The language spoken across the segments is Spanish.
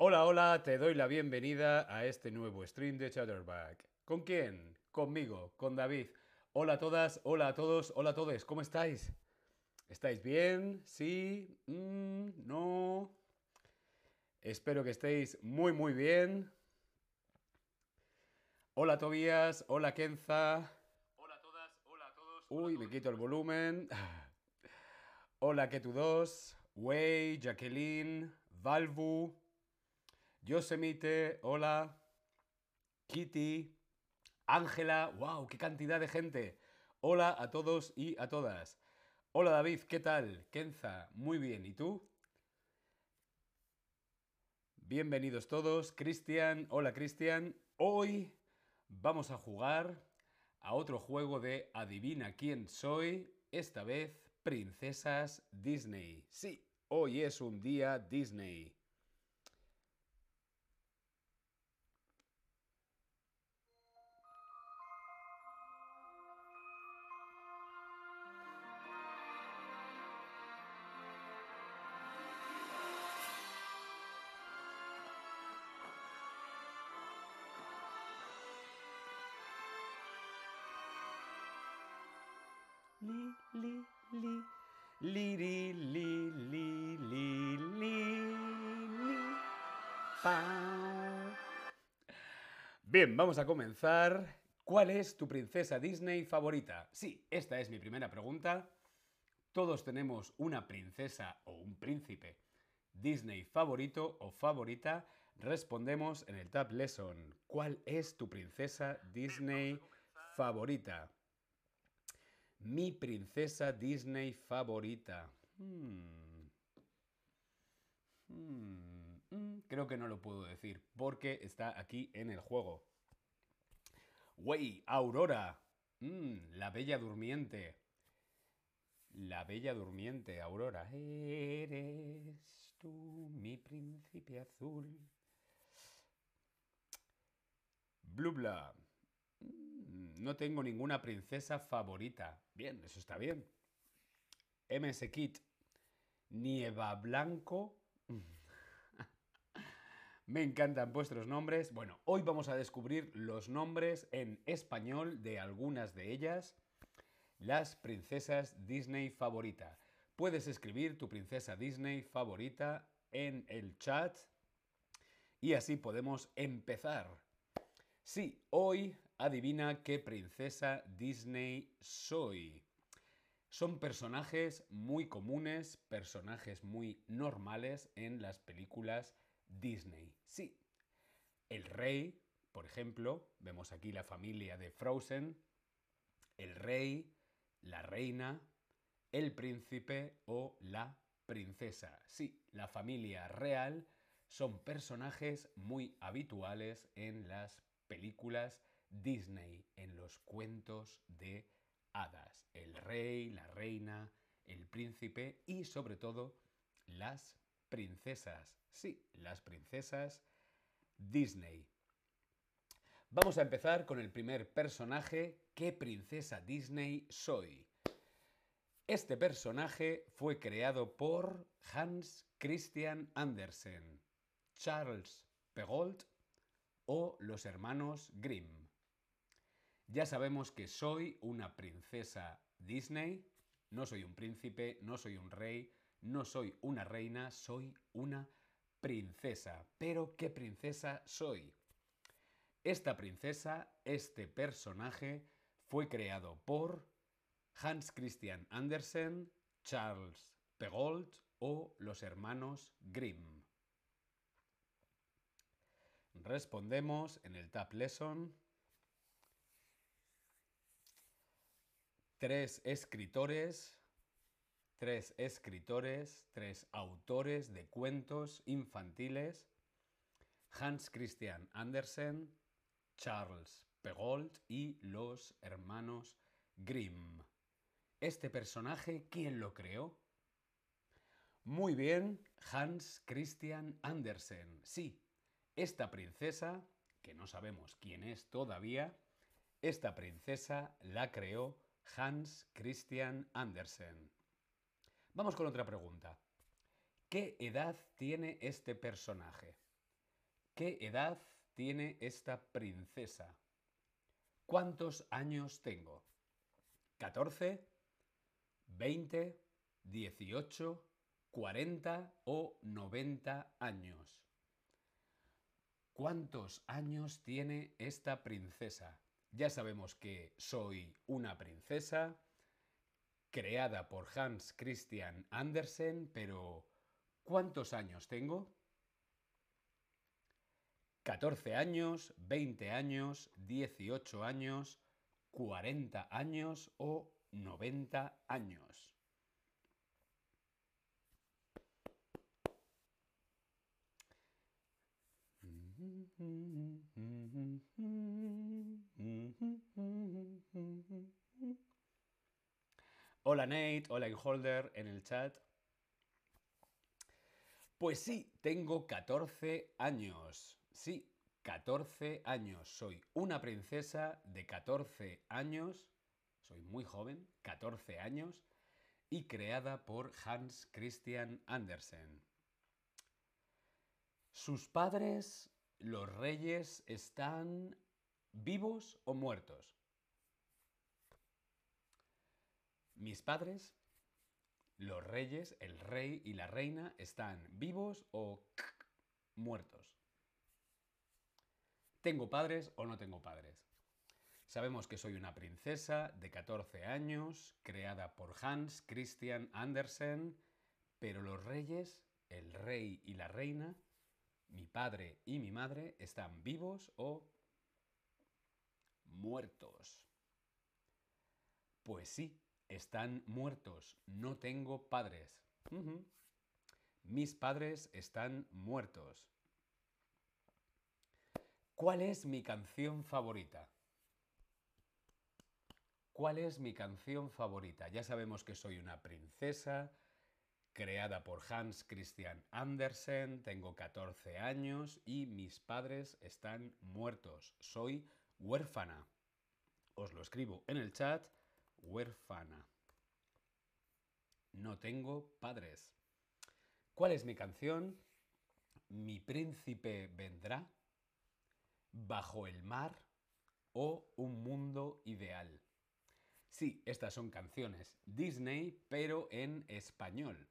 Hola, hola, te doy la bienvenida a este nuevo stream de Chatterback. ¿Con quién? Conmigo, con David. Hola a todas, hola a todos, hola a todos, ¿cómo estáis? ¿Estáis bien? ¿Sí? Mm, ¿No? Espero que estéis muy, muy bien. Hola Tobías, hola Kenza. Hola a todas, hola a todos. Uy, me quito el volumen. Hola Ketu2, Wei, Jacqueline, Valvu, Yosemite, hola, Kitty, Ángela, wow, qué cantidad de gente. Hola a todos y a todas. Hola David, ¿qué tal? Kenza, muy bien, ¿y tú? Bienvenidos todos. Cristian, hola Cristian. Hoy vamos a jugar a otro juego de Adivina quién soy, esta vez princesas Disney. Sí, hoy es un día Disney. Li, li, li, li, li, li, li, pa. Bien, vamos a comenzar. ¿Cuál es tu princesa Disney favorita? Sí, esta es mi primera pregunta. Todos tenemos una princesa o un príncipe Disney favorito o favorita. Respondemos en el Tab Lesson. ¿Cuál es tu princesa Disney favorita? Mi princesa Disney favorita. Hmm. Hmm, mm, Creo que no lo puedo decir porque está aquí en el juego. Wey, Aurora. La bella durmiente. La bella durmiente, Aurora. Eres tú mi príncipe azul. Blubla. No tengo ninguna princesa favorita. Bien, eso está bien. MS Kit. Nieva Blanco. Me encantan vuestros nombres. Bueno, hoy vamos a descubrir los nombres en español de algunas de ellas. Las princesas Disney favorita. Puedes escribir tu princesa Disney favorita en el chat y así podemos empezar. Sí, hoy adivina qué princesa Disney soy. Son personajes muy comunes, personajes muy normales en las películas Disney. Sí, el rey, por ejemplo, vemos aquí la familia de Frozen, el rey, la reina, el príncipe o la princesa. Sí, la familia real son personajes muy habituales en las películas Disney, en los cuentos de hadas. El rey, la reina, el príncipe y sobre todo las princesas. Sí, las princesas Disney. Vamos a empezar con el primer personaje. ¿Qué princesa Disney soy? Este personaje fue creado por Hans Christian Andersen, Charles Perrault o los hermanos Grimm. Ya sabemos que soy una princesa Disney, no soy un príncipe, no soy un rey, no soy una reina, soy una princesa. Pero ¿qué princesa soy? Esta princesa, este personaje, fue creado por Hans Christian Andersen, Charles Perrault o los hermanos Grimm. Respondemos en el Tab Lesson. Tres escritores, tres escritores, tres autores de cuentos infantiles. Hans Christian Andersen, Charles Perrault y los hermanos Grimm. ¿Este personaje quién lo creó? Muy bien, Hans Christian Andersen. Sí, esta princesa, que no sabemos quién es todavía, esta princesa la creó Hans Christian Andersen. Vamos con otra pregunta. ¿Qué edad tiene este personaje? ¿Qué edad tiene esta princesa? ¿Cuántos años tengo? ¿14? ¿20? ¿18? ¿40 o 90 años? ¿Cuántos años tiene esta princesa? Ya sabemos que soy una princesa creada por Hans Christian Andersen, pero ¿cuántos años tengo? 14 años, 20 años, 18 años, 40 años o 90 años. Hola Nate, hola Inholder en el chat. Pues sí, tengo 14 años. Sí, 14 años. Soy una princesa de 14 años. Soy muy joven, 14 años. Y creada por Hans Christian Andersen. Sus padres, los reyes, están vivos o muertos. Mis padres, los reyes, el rey y la reina, están vivos o muertos. ¿Tengo padres o no tengo padres? Sabemos que soy una princesa de 14 años, creada por Hans Christian Andersen, pero los reyes, el rey y la reina, mi padre y mi madre, están vivos o muertos. Pues sí, están muertos. No tengo padres. Mis padres están muertos. ¿Cuál es mi canción favorita? ¿Cuál es mi canción favorita? Ya sabemos que soy una princesa, creada por Hans Christian Andersen, tengo 14 años y mis padres están muertos. Soy huérfana. Os lo escribo en el chat huérfana. No tengo padres. ¿Cuál es mi canción? Mi príncipe vendrá, bajo el mar o un mundo ideal. Sí, estas son canciones Disney, pero en español.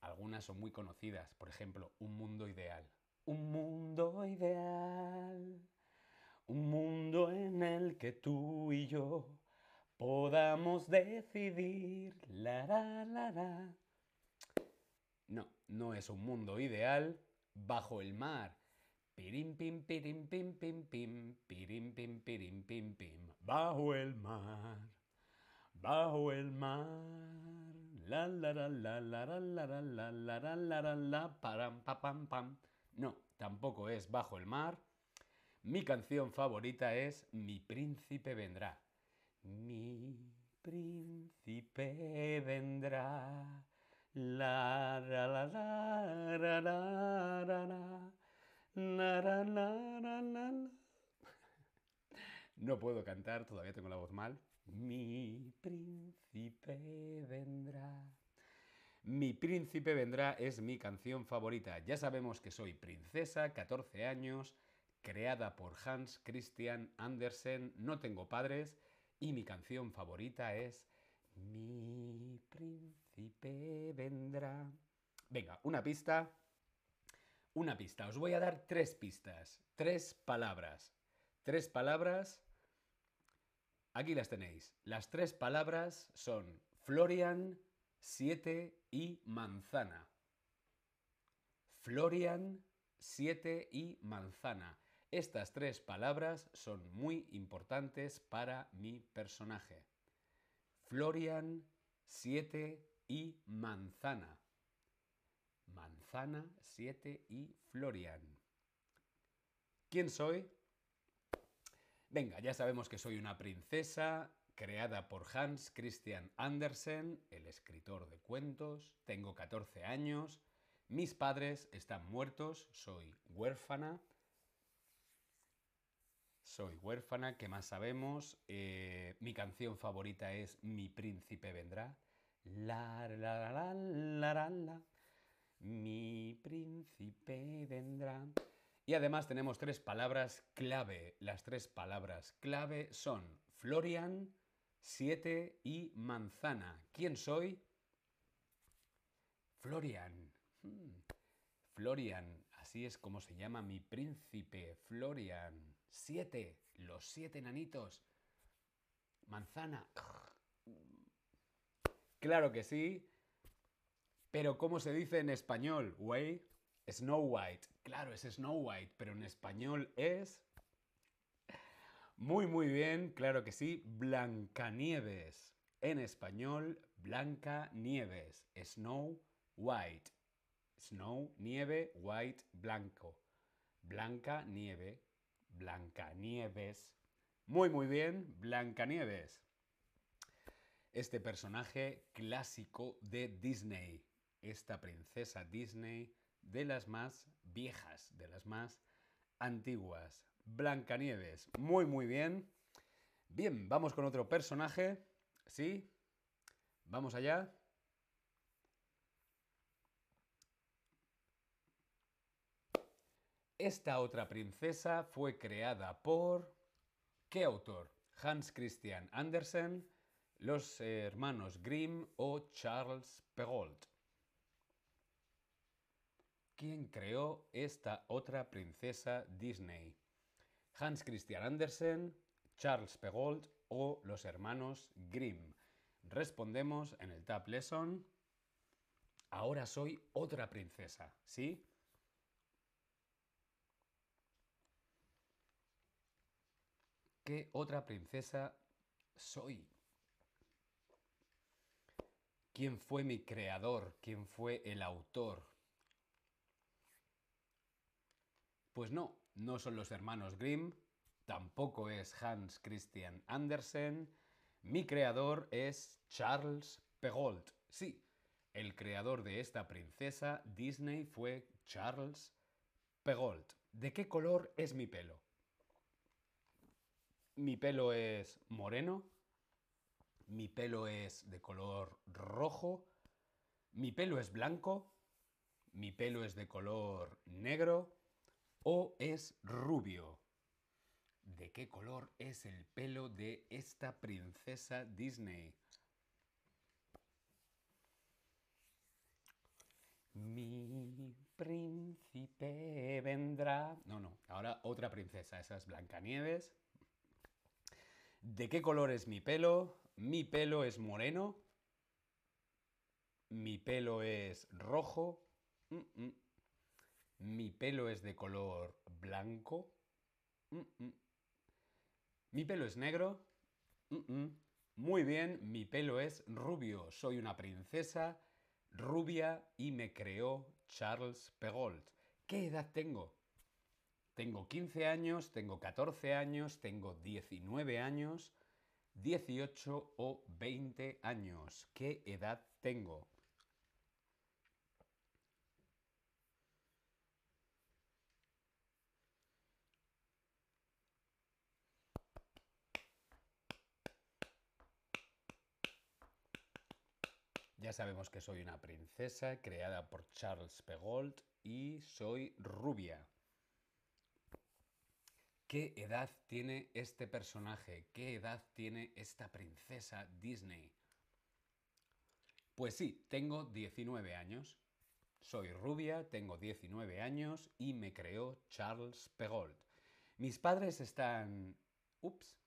Algunas son muy conocidas, por ejemplo, Un mundo ideal. Un mundo ideal, un mundo en el que tú y yo podamos decidir. La, la, la, la. No, no es un mundo ideal bajo el mar. Pirim, pim, pirim, pim, pim, pim, pirim, pim, pirim, pim, pim. Bajo el mar, bajo el mar. La, la, la, la, la, la, la, la, la, la, la, la, la, param, pa, pam, pam. No, tampoco es bajo el mar. Mi canción favorita es Mi príncipe vendrá. Mi príncipe vendrá. No puedo cantar, todavía tengo la voz mal. Mi príncipe vendrá. Mi príncipe vendrá es mi canción favorita. Ya sabemos que soy princesa, 14 años, creada por Hans Christian Andersen, no tengo padres y mi canción favorita es Mi príncipe vendrá. Venga, una pista. Una pista. Os voy a dar tres pistas. Tres palabras. Tres palabras. Aquí las tenéis. Las tres palabras son Florian, siete y manzana. Florian, siete y manzana. Estas tres palabras son muy importantes para mi personaje. Florian, siete y manzana. Manzana, siete y Florian. ¿Quién soy? Venga, ya sabemos que soy una princesa creada por Hans Christian Andersen, el escritor de cuentos. Tengo 14 años. Mis padres están muertos. Soy huérfana. Soy huérfana, ¿qué más sabemos? Eh, mi canción favorita es Mi príncipe vendrá. La, la, la, la, la, la. Mi príncipe vendrá. Y además tenemos tres palabras clave. Las tres palabras clave son Florian, siete y manzana. ¿Quién soy? Florian. Hmm. Florian, así es como se llama mi príncipe, Florian. Siete, los siete nanitos. Manzana. Claro que sí. Pero ¿cómo se dice en español, güey? Snow White. Claro, es Snow White, pero en español es... Muy, muy bien, claro que sí. Blancanieves. En español, Blanca Nieves. Snow White. Snow, nieve, white, blanco. Blanca, nieve, Blancanieves. Muy, muy bien, Blancanieves. Este personaje clásico de Disney. Esta princesa Disney de las más viejas, de las más antiguas. Blancanieves. Muy, muy bien. Bien, vamos con otro personaje. ¿Sí? Vamos allá. Esta otra princesa fue creada por... ¿Qué autor? Hans Christian Andersen, los hermanos Grimm o Charles Perrault. ¿Quién creó esta otra princesa Disney? Hans Christian Andersen, Charles Perrault o los hermanos Grimm. Respondemos en el Tab Lesson. Ahora soy otra princesa, ¿sí? ¿Qué otra princesa soy? ¿Quién fue mi creador? ¿Quién fue el autor? Pues no, no son los hermanos Grimm, tampoco es Hans Christian Andersen, mi creador es Charles Perrault. Sí, el creador de esta princesa Disney fue Charles Perrault. ¿De qué color es mi pelo? Mi pelo es moreno. Mi pelo es de color rojo. Mi pelo es blanco. Mi pelo es de color negro. O es rubio. ¿De qué color es el pelo de esta princesa Disney? Mi príncipe vendrá. No, no, ahora otra princesa, esa es Blancanieves. ¿De qué color es mi pelo? Mi pelo es moreno. Mi pelo es rojo. Mm, mm. Mi pelo es de color blanco. Mm, mi pelo es negro. Muy bien, mi pelo es rubio. Soy una princesa rubia y me creó Charles Perrault. ¿Qué edad tengo? Tengo 15 años, tengo 14 años, tengo 19 años, 18 o 20 años. ¿Qué edad tengo? Ya sabemos que soy una princesa creada por Charles Perrault y soy rubia. ¿Qué edad tiene este personaje? ¿Qué edad tiene esta princesa Disney? Pues sí, tengo 19 años. Soy rubia, tengo 19 años y me creó Charles Perrault. Mis padres están... Ups.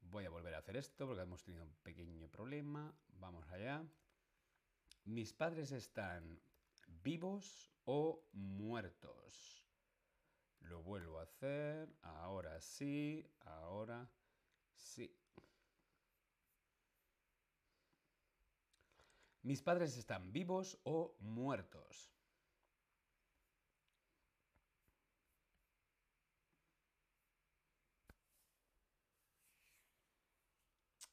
Voy a volver a hacer esto porque hemos tenido un pequeño problema. Vamos allá. Mis padres están vivos o muertos. Lo vuelvo a hacer. Ahora sí. Ahora sí. Mis padres están vivos o muertos.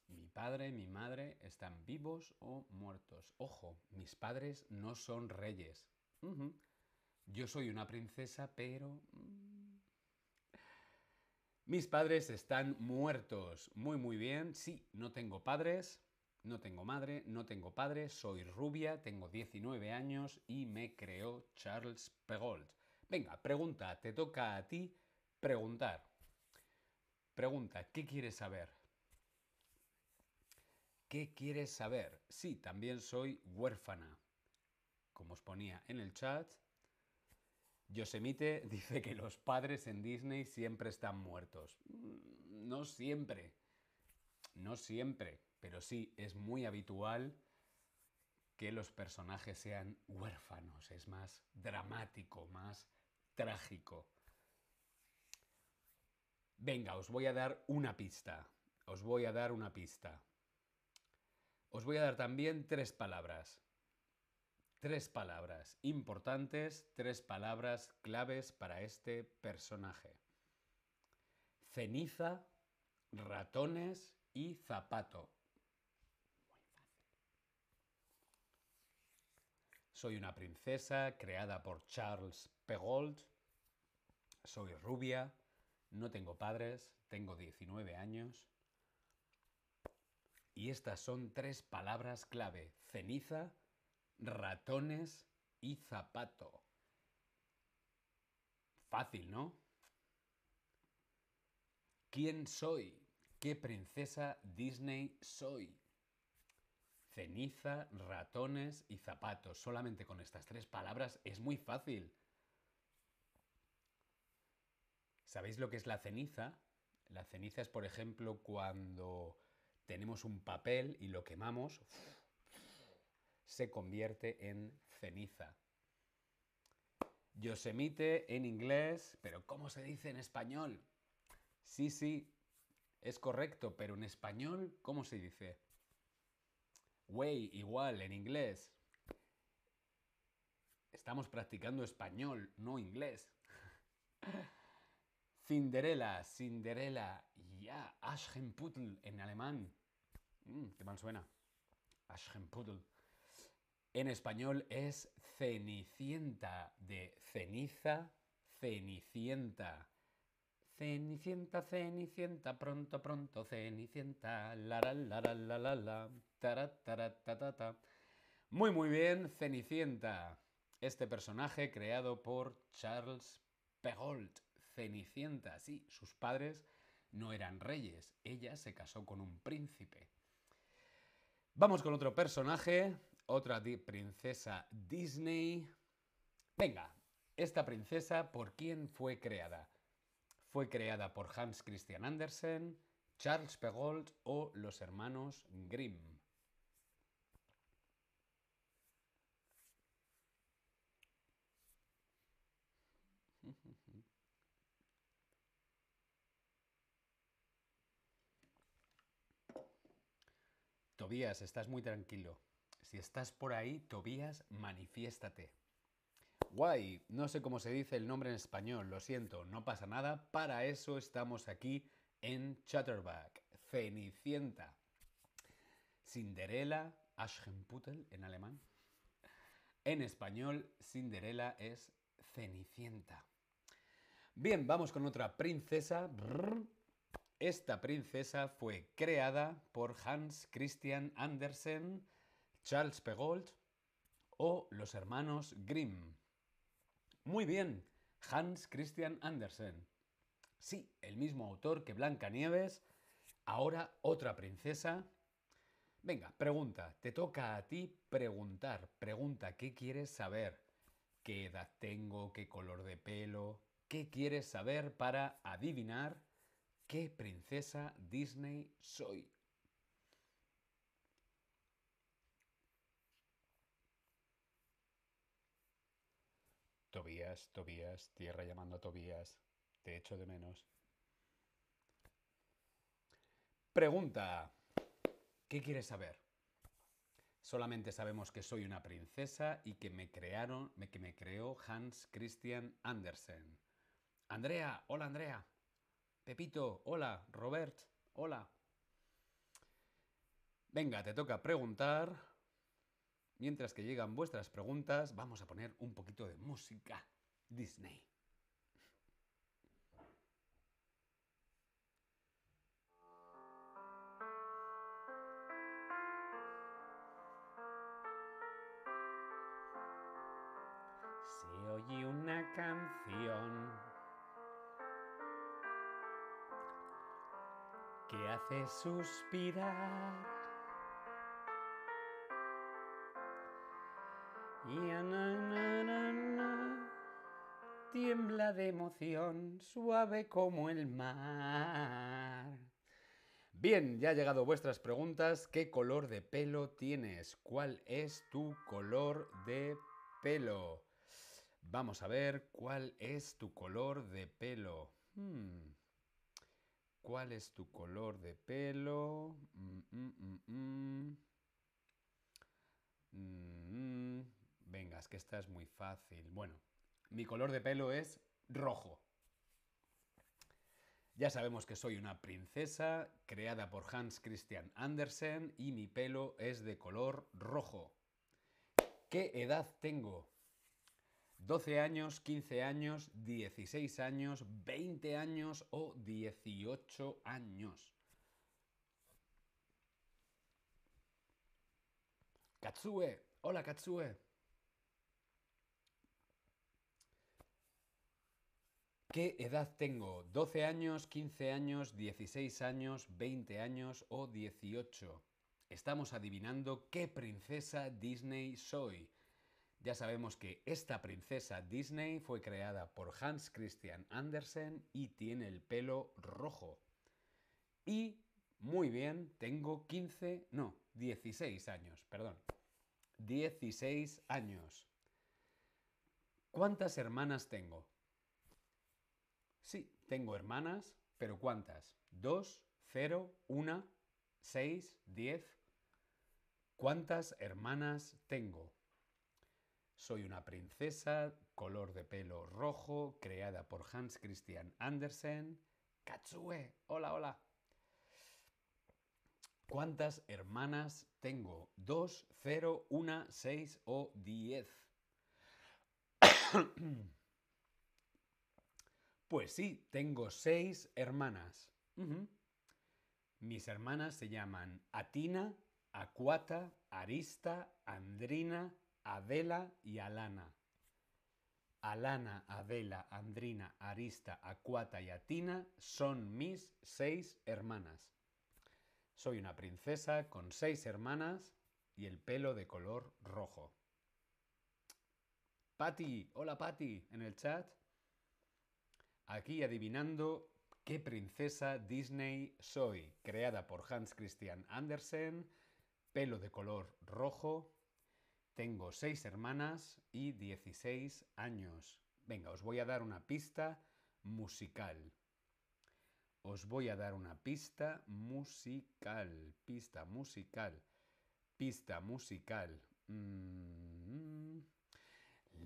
Mi padre mi madre están vivos o muertos. Ojo, mis padres no son reyes. Yo soy una princesa, pero... Mm, mis padres están muertos. Muy, muy bien. Sí, no tengo padres. No tengo madre, no tengo padre, soy rubia, tengo 19 años y me creó Charles Perrault. Venga, pregunta, te toca a ti preguntar. Pregunta, ¿qué quieres saber? ¿Qué quieres saber? Sí, también soy huérfana. Como os ponía en el chat, Yosemite dice que los padres en Disney siempre están muertos. Mm, no siempre. No siempre. Pero sí, es muy habitual que los personajes sean huérfanos. Es más dramático, más trágico. Venga, os voy a dar una pista. Os voy a dar una pista. Os voy a dar también tres palabras. Tres palabras importantes, tres palabras claves para este personaje. Ceniza, ratones y zapato. Soy una princesa creada por Charles Perrault. Soy rubia, no tengo padres, tengo 19 años. Y estas son tres palabras clave. Ceniza, ratones y zapato. Fácil, ¿no? ¿Quién soy? ¿Qué princesa Disney soy? Ceniza, ratones y zapatos. Solamente con estas tres palabras es muy fácil. ¿Sabéis lo que es la ceniza? La ceniza es, por ejemplo, cuando tenemos un papel y lo quemamos, se convierte en ceniza. Yosemite en inglés, pero ¿cómo se dice en español? Sí, sí, es correcto, pero en español, ¿cómo se dice? Way, igual, en inglés. Estamos practicando español, no inglés. Cinderella, Cinderella, ya, Aschenputtel en alemán. Mm, qué mal suena. Aschenputtel. En español es Cenicienta, de ceniza, Cenicienta. Cenicienta, Cenicienta, pronto, pronto, Cenicienta, la la la la la la la, ta Muy, muy bien, Cenicienta. Este personaje creado por Charles Perrault. Cenicienta, sí, sus padres no eran reyes, ella se casó con un príncipe. Vamos con otro personaje, otra princesa Disney. Venga, esta princesa, ¿por quién fue creada? Fue creada por Hans Christian Andersen, Charles Perrault o los hermanos Grimm. Tobías, estás muy tranquilo. Si estás por ahí, Tobías, manifiéstate. Guay, no sé cómo se dice el nombre en español, lo siento, no pasa nada, para eso estamos aquí en Chatterback, Cenicienta. Cinderella, Aschenputtel en alemán. En español, Cinderella es Cenicienta. Bien, vamos con otra princesa. Esta princesa fue creada por Hans Christian Andersen, Charles Perrault o los hermanos Grimm. Muy bien, Hans Christian Andersen. Sí, el mismo autor que Blancanieves. Ahora otra princesa. Venga, pregunta, te toca a ti preguntar. Pregunta, ¿qué quieres saber? ¿Qué edad tengo? ¿Qué color de pelo? ¿Qué quieres saber para adivinar ¿Qué princesa Disney soy? Tobías, Tobías, tierra llamando a Tobías, te echo de menos. Pregunta, ¿qué quieres saber? Solamente sabemos que soy una princesa y que me crearon, que me creó Hans Christian Andersen. Andrea, hola Andrea. Pepito, hola. Robert, hola. Venga, te toca preguntar. Mientras que llegan vuestras preguntas, vamos a poner un poquito de música Disney. Se oye una canción que hace suspirar tiembla de emoción, suave como el mar. Bien, ya ha llegado vuestras preguntas. ¿Qué color de pelo tienes? ¿Cuál es tu color de pelo? Vamos a ver cuál es tu color de pelo. Hmm. ¿Cuál es tu color de pelo? Mm, mm, mm, que esta es muy fácil. Bueno, mi color de pelo es rojo. Ya sabemos que soy una princesa creada por Hans Christian Andersen y mi pelo es de color rojo. ¿Qué edad tengo? 12 años, 15 años, 16 años, 20 años o 18 años. Katsue, hola Katsue. ¿Qué edad tengo? ¿12 años, 15 años, 16 años, 20 años o 18? Estamos adivinando qué princesa Disney soy. Ya sabemos que esta princesa Disney fue creada por Hans Christian Andersen y tiene el pelo rojo. Y, muy bien, tengo 15, no, 16 años, perdón. 16 años. ¿Cuántas hermanas tengo? Sí, tengo hermanas, pero ¿cuántas? ¿Dos? ¿Cero? ¿Una? ¿Seis? ¿Diez? ¿Cuántas hermanas tengo? Soy una princesa, color de pelo rojo, creada por Hans Christian Andersen. Katsue, hola, hola. ¿Cuántas hermanas tengo? ¿Dos, cero, una, seis o diez? Pues sí, tengo seis hermanas. Mis hermanas se llaman Atina, Acuata, Arista, Andrina, Adela y Alana. Alana, Adela, Andrina, Arista, Acuata y Atina son mis seis hermanas. Soy una princesa con seis hermanas y el pelo de color rojo. Patty, hola Patty, en el chat. Aquí adivinando qué princesa Disney soy, creada por Hans Christian Andersen, pelo de color rojo, tengo seis hermanas y 16 años. Venga, os voy a dar una pista musical. Os voy a dar una pista musical, pista musical, pista musical. Mm.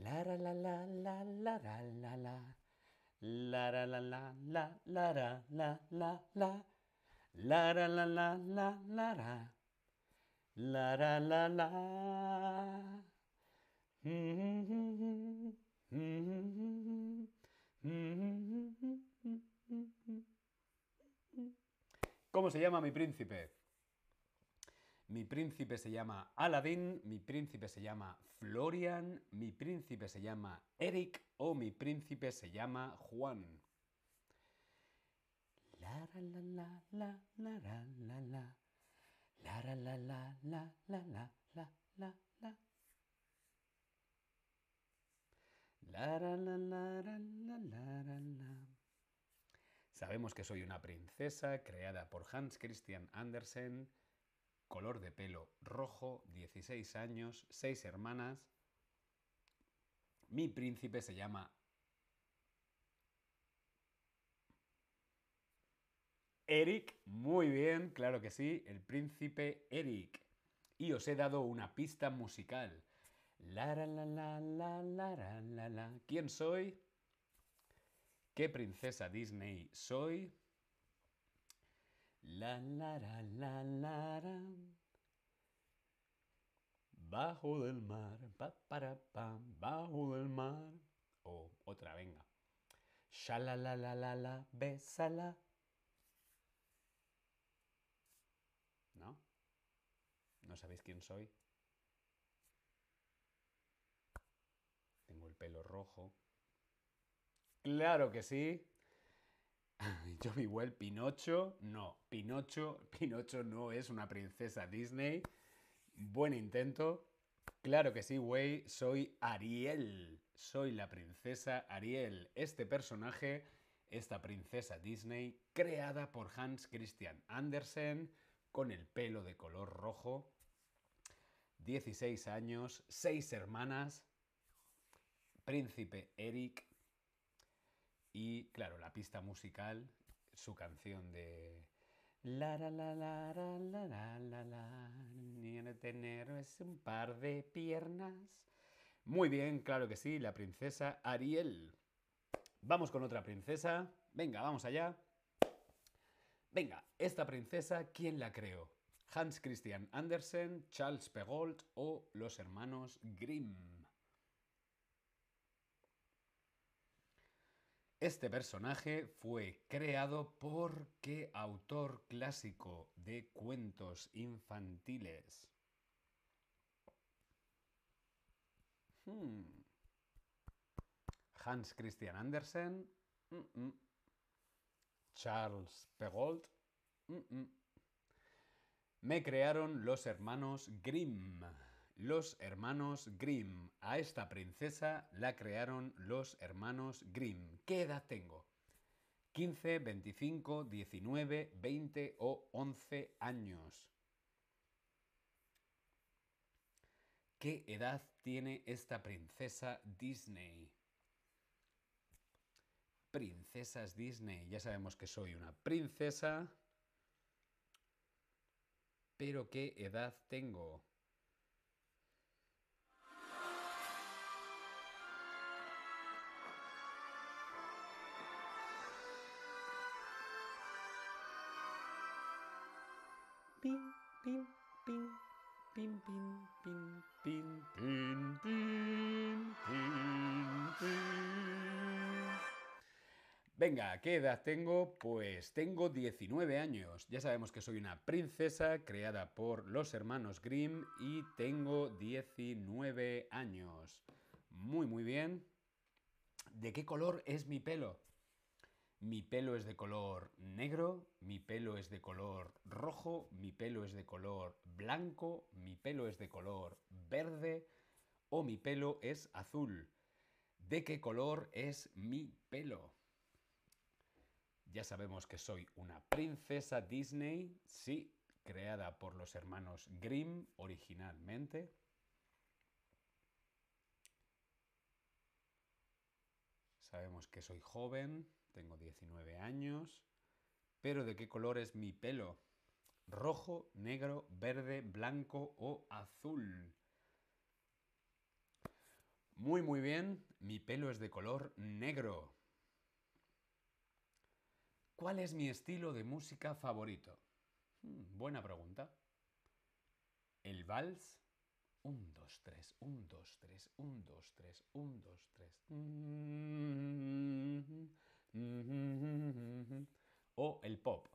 La la la la la la la la la. La ra la la la la ra la la la. La ra la la la la ra. La ra la la. ¿Cómo se llama mi príncipe? Mi príncipe se llama Aladdin, mi príncipe se llama Florian, mi príncipe se llama Eric o mi príncipe se llama Juan. Sabemos que soy una princesa creada por Hans Christian Andersen, color de pelo rojo, 16 años, 6 hermanas. Mi príncipe se llama Eric. Muy bien, claro que sí, el príncipe Eric. Y os he dado una pista musical. ¿Quién soy? ¿Qué princesa Disney soy? La la la la la. Bajo del mar, pa para pam, bajo del mar. O otra, venga. Sha la la la la la, bésala. ¿No? ¿No sabéis quién soy? Tengo el pelo rojo. Claro que sí. Johnny Well, Pinocho. No, Pinocho, Pinocho no es una princesa Disney. Buen intento. Claro que sí, güey. Soy Ariel. Soy la princesa Ariel. Este personaje, esta princesa Disney, creada por Hans Christian Andersen, con el pelo de color rojo. 16 años, 6 hermanas, príncipe Eric y, claro, la pista musical, su canción de... La la la la la la la la la ni tener es un par de piernas. Muy bien, claro que sí, la princesa Ariel. Vamos con otra princesa. Venga, vamos allá. Venga, esta princesa, ¿quién la creó? Hans Christian Andersen, Charles Perrault o los hermanos Grimm. Este personaje fue creado por qué autor clásico de cuentos infantiles. Hmm. Hans Christian Andersen. Charles Perrault. Me crearon los hermanos Grimm. Los hermanos Grimm. A esta princesa la crearon los hermanos Grimm. ¿Qué edad tengo? 15, 25, 19, 20 o 11 años. ¿Qué edad tiene esta princesa Disney? Princesas Disney. Ya sabemos que soy una princesa. Pero ¿qué edad tengo? Venga, ¿qué edad tengo? Pues tengo 19 años. Ya sabemos que soy una princesa creada por los hermanos Grimm y tengo 19 años. Muy, muy bien. ¿De qué color es mi pelo? Mi pelo es de color negro, mi pelo es de color rojo, mi pelo es de color blanco, mi pelo es de color verde o mi pelo es azul. ¿De qué color es mi pelo? Ya sabemos que soy una princesa Disney, sí, creada por los hermanos Grimm originalmente. Sabemos que soy joven, tengo 19 años. Pero ¿de qué color es mi pelo? ¿Rojo, negro, verde, blanco o azul? Muy, muy bien. Mi pelo es de color negro. ¿Cuál es mi estilo de música favorito? Hmm, buena pregunta. El vals. Un, dos, tres, un, dos, tres, un, dos, tres, un, dos, tres. O el pop.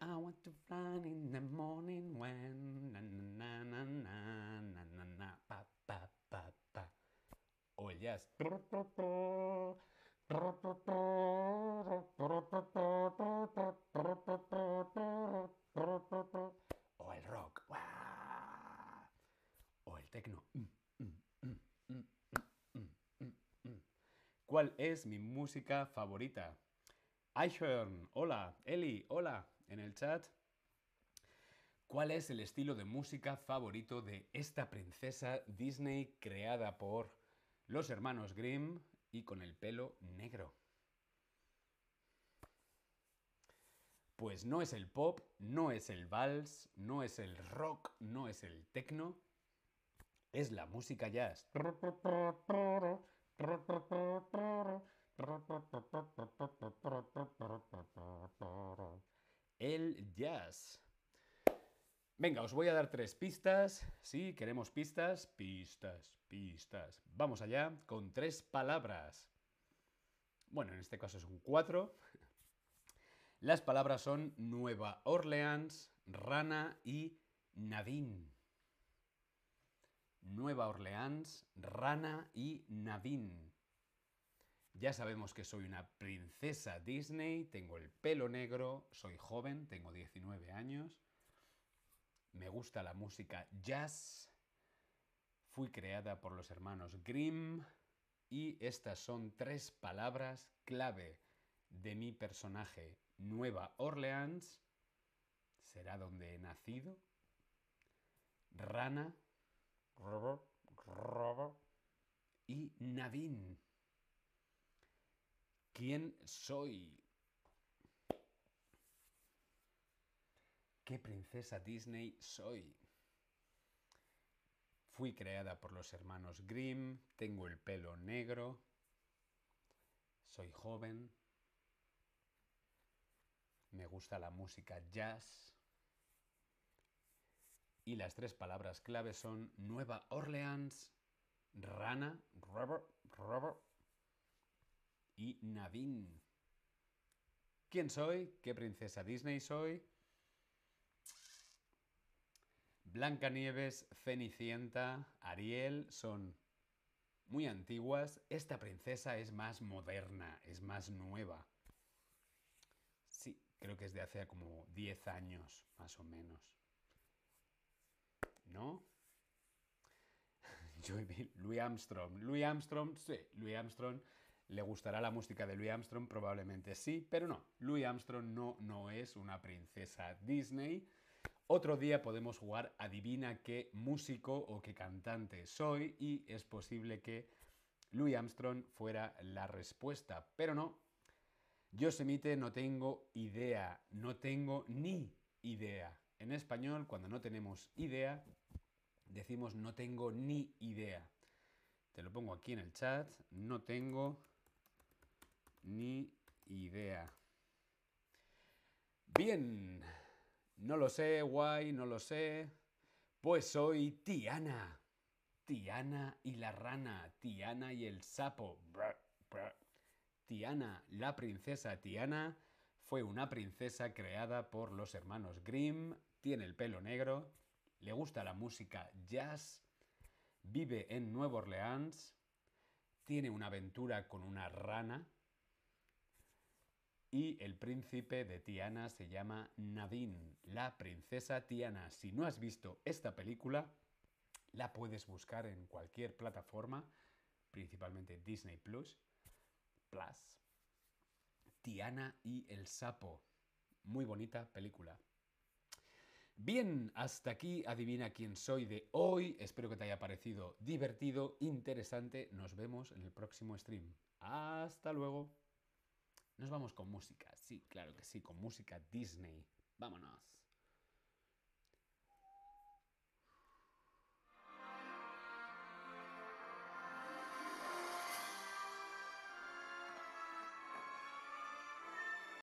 I want to fly in the morning when na na na na na na na pa pa pa pa. O el jazz. O el rock. O el techno. ¿Cuál es mi música favorita? Aishern, hola. Eli, hola. En el chat. ¿Cuál es el estilo de música favorito de esta princesa Disney creada por los hermanos Grimm y con el pelo negro. Pues no es el pop, no es el vals, no es el rock, no es el techno, es la música jazz. El jazz. Venga, os voy a dar tres pistas. Sí, queremos pistas. Pistas, pistas. Vamos allá con tres palabras. Bueno, en este caso es un cuatro. Las palabras son Nueva Orleans, Rana y Nadine. Nueva Orleans, Rana y Nadine. Ya sabemos que soy una princesa Disney, tengo el pelo negro, soy joven, tengo 19 años, me gusta la música jazz, fui creada por los hermanos Grimm y estas son tres palabras clave de mi personaje Nueva Orleans, será donde he nacido, Rana, y Navin. ¿Quién soy? ¿Qué princesa Disney soy? Fui creada por los hermanos Grimm, tengo el pelo negro, soy joven, me gusta la música jazz y las tres palabras clave son Nueva Orleans, Rana, Robert, Robert y Navin. ¿Quién soy? ¿Qué princesa Disney soy? Blancanieves, Cenicienta, Ariel son muy antiguas. Esta princesa es más moderna, es más nueva. Sí, creo que es de hace como 10 años, más o menos. ¿No? Yo Louis Armstrong. Louis Armstrong, sí, Louis Armstrong. ¿Le gustará la música de Louis Armstrong? Probablemente sí, pero no. Louis Armstrong no, no es una princesa Disney. Otro día podemos jugar adivina qué músico o qué cantante soy y es posible que Louis Armstrong fuera la respuesta, pero no. Yosemite no tengo idea, no tengo ni idea. En español, cuando no tenemos idea, decimos no tengo ni idea. Te lo pongo aquí en el chat, no tengo ni idea. Bien, no lo sé, guay, no lo sé. Pues soy Tiana. Tiana y la rana, Tiana y el sapo. Tiana, la princesa Tiana, fue una princesa creada por los hermanos Grimm, tiene el pelo negro, le gusta la música jazz, vive en Nueva Orleans, tiene una aventura con una rana, y el príncipe de Tiana se llama Nadine, la princesa Tiana. Si no has visto esta película, la puedes buscar en cualquier plataforma, principalmente Disney Plus. Plus. Tiana y el sapo. Muy bonita película. Bien, hasta aquí adivina quién soy de hoy. Espero que te haya parecido divertido, interesante. Nos vemos en el próximo stream. Hasta luego. Nos vamos con música, sí, claro que sí, con música Disney. Vámonos.